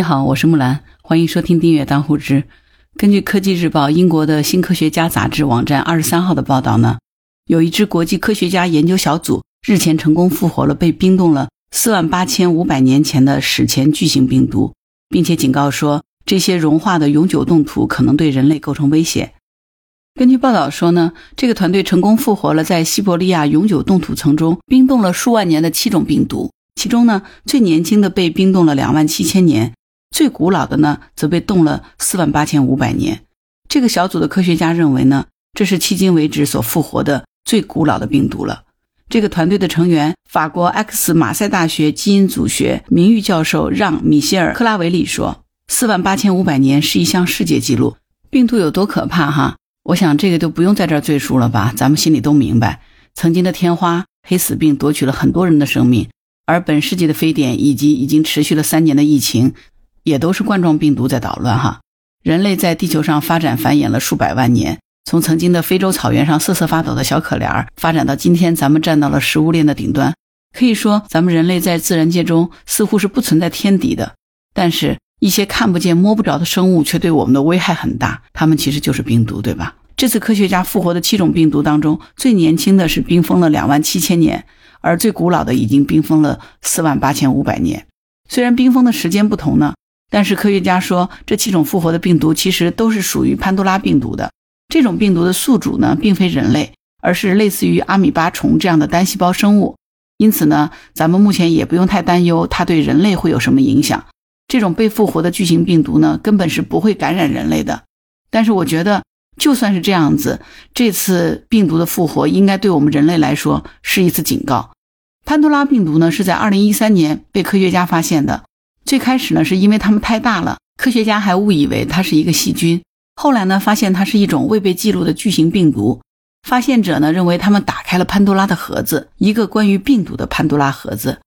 你好，我是木兰，欢迎收听订阅当户知。根据科技日报英国的新科学家杂志网站二十三号的报道呢，有一支国际科学家研究小组日前成功复活了被冰冻了四万八千五百年前的史前巨型病毒，并且警告说，这些融化的永久冻土可能对人类构成威胁。根据报道说呢，这个团队成功复活了在西伯利亚永久冻土层中冰冻了数万年的七种病毒，其中呢，最年轻的被冰冻了两万七千年。最古老的呢，则被冻了四万八千五百年。这个小组的科学家认为呢，这是迄今为止所复活的最古老的病毒了。这个团队的成员，法国 X 马赛大学基因组学名誉教授让·米歇尔·克拉维里说：“四万八千五百年是一项世界纪录。病毒有多可怕？哈，我想这个就不用在这儿赘述了吧？咱们心里都明白。曾经的天花、黑死病夺取了很多人的生命，而本世纪的非典以及已经持续了三年的疫情。”也都是冠状病毒在捣乱哈。人类在地球上发展繁衍了数百万年，从曾经的非洲草原上瑟瑟发抖的小可怜儿，发展到今天咱们站到了食物链的顶端。可以说，咱们人类在自然界中似乎是不存在天敌的，但是一些看不见摸不着的生物却对我们的危害很大。它们其实就是病毒，对吧？这次科学家复活的七种病毒当中，最年轻的是冰封了两万七千年，而最古老的已经冰封了四万八千五百年。虽然冰封的时间不同呢。但是科学家说，这七种复活的病毒其实都是属于潘多拉病毒的。这种病毒的宿主呢，并非人类，而是类似于阿米巴虫这样的单细胞生物。因此呢，咱们目前也不用太担忧它对人类会有什么影响。这种被复活的巨型病毒呢，根本是不会感染人类的。但是我觉得，就算是这样子，这次病毒的复活应该对我们人类来说是一次警告。潘多拉病毒呢，是在2013年被科学家发现的。最开始呢，是因为它们太大了，科学家还误以为它是一个细菌。后来呢，发现它是一种未被记录的巨型病毒。发现者呢，认为他们打开了潘多拉的盒子，一个关于病毒的潘多拉盒子。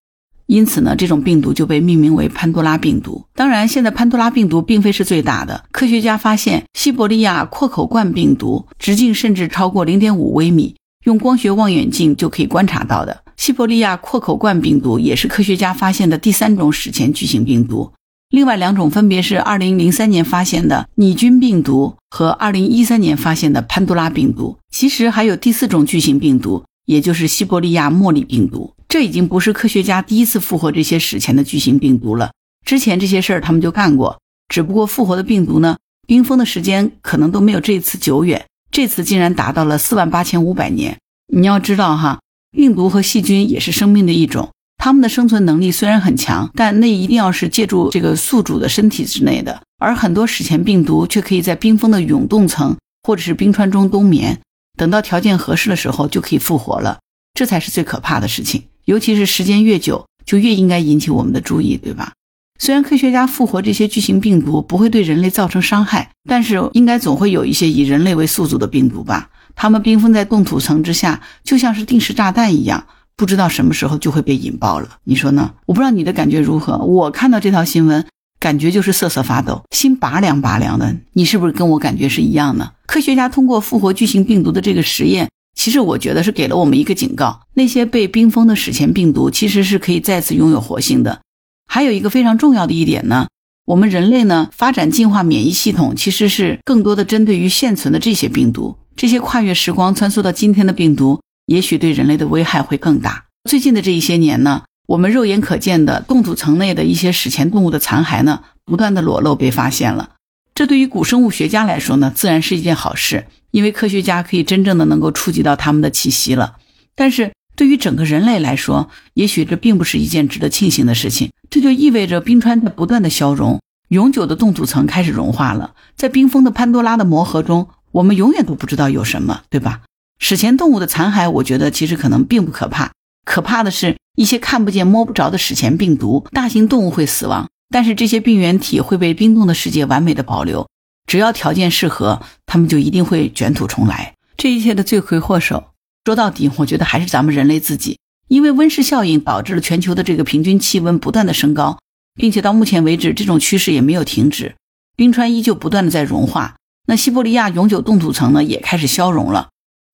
因此呢，这种病毒就被命名为潘多拉病毒。当然，现在潘多拉病毒并非是最大的。科学家发现西伯利亚阔口冠病毒直径甚至超过零点五微米，用光学望远镜就可以观察到的。西伯利亚阔口冠病毒也是科学家发现的第三种史前巨型病毒，另外两种分别是2003年发现的拟菌病毒和2013年发现的潘多拉病毒。其实还有第四种巨型病毒，也就是西伯利亚茉莉病毒。这已经不是科学家第一次复活这些史前的巨型病毒了，之前这些事儿他们就干过，只不过复活的病毒呢，冰封的时间可能都没有这次久远，这次竟然达到了四万八千五百年。你要知道哈。病毒和细菌也是生命的一种，它们的生存能力虽然很强，但那一定要是借助这个宿主的身体之内的。而很多史前病毒却可以在冰封的永冻层或者是冰川中冬眠，等到条件合适的时候就可以复活了。这才是最可怕的事情，尤其是时间越久，就越应该引起我们的注意，对吧？虽然科学家复活这些巨型病毒不会对人类造成伤害，但是应该总会有一些以人类为宿主的病毒吧？它们冰封在冻土层之下，就像是定时炸弹一样，不知道什么时候就会被引爆了。你说呢？我不知道你的感觉如何。我看到这条新闻，感觉就是瑟瑟发抖，心拔凉拔凉的。你是不是跟我感觉是一样的？科学家通过复活巨型病毒的这个实验，其实我觉得是给了我们一个警告：那些被冰封的史前病毒其实是可以再次拥有活性的。还有一个非常重要的一点呢，我们人类呢发展进化免疫系统，其实是更多的针对于现存的这些病毒。这些跨越时光穿梭到今天的病毒，也许对人类的危害会更大。最近的这一些年呢，我们肉眼可见的冻土层内的一些史前动物的残骸呢，不断的裸露被发现了。这对于古生物学家来说呢，自然是一件好事，因为科学家可以真正的能够触及到他们的气息了。但是对于整个人类来说，也许这并不是一件值得庆幸的事情。这就意味着冰川在不断的消融，永久的冻土层开始融化了，在冰封的潘多拉的魔盒中。我们永远都不知道有什么，对吧？史前动物的残骸，我觉得其实可能并不可怕，可怕的是一些看不见摸不着的史前病毒。大型动物会死亡，但是这些病原体会被冰冻的世界完美的保留。只要条件适合，它们就一定会卷土重来。这一切的罪魁祸首，说到底，我觉得还是咱们人类自己，因为温室效应导致了全球的这个平均气温不断的升高，并且到目前为止，这种趋势也没有停止，冰川依旧不断的在融化。那西伯利亚永久冻土层呢，也开始消融了。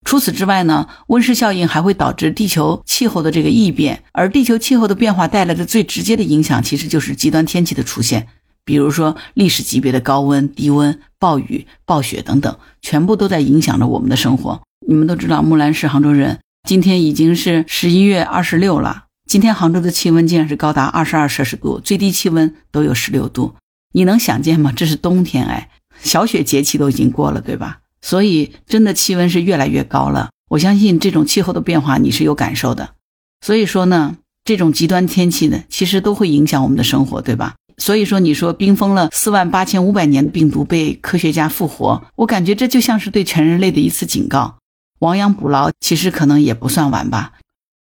除此之外呢，温室效应还会导致地球气候的这个异变，而地球气候的变化带来的最直接的影响，其实就是极端天气的出现，比如说历史级别的高温、低温、暴雨、暴雪等等，全部都在影响着我们的生活。你们都知道，木兰是杭州人，今天已经是十一月二十六了。今天杭州的气温竟然是高达二十二摄氏度，最低气温都有十六度。你能想见吗？这是冬天哎，小雪节气都已经过了，对吧？所以真的气温是越来越高了。我相信这种气候的变化你是有感受的。所以说呢，这种极端天气呢，其实都会影响我们的生活，对吧？所以说，你说冰封了四万八千五百年的病毒被科学家复活，我感觉这就像是对全人类的一次警告。亡羊补牢，其实可能也不算晚吧。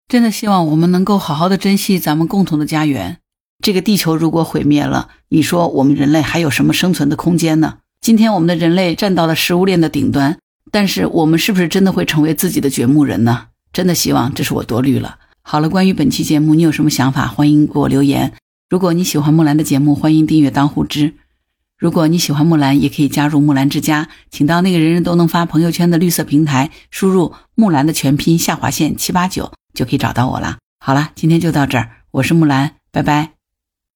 真的希望我们能够好好的珍惜咱们共同的家园。这个地球如果毁灭了，你说我们人类还有什么生存的空间呢？今天我们的人类站到了食物链的顶端，但是我们是不是真的会成为自己的掘墓人呢？真的希望，这是我多虑了。好了，关于本期节目，你有什么想法？欢迎给我留言。如果你喜欢木兰的节目，欢迎订阅当户知。如果你喜欢木兰，也可以加入木兰之家，请到那个人人都能发朋友圈的绿色平台，输入木兰的全拼下划线七八九，就可以找到我了。好了，今天就到这儿，我是木兰，拜拜。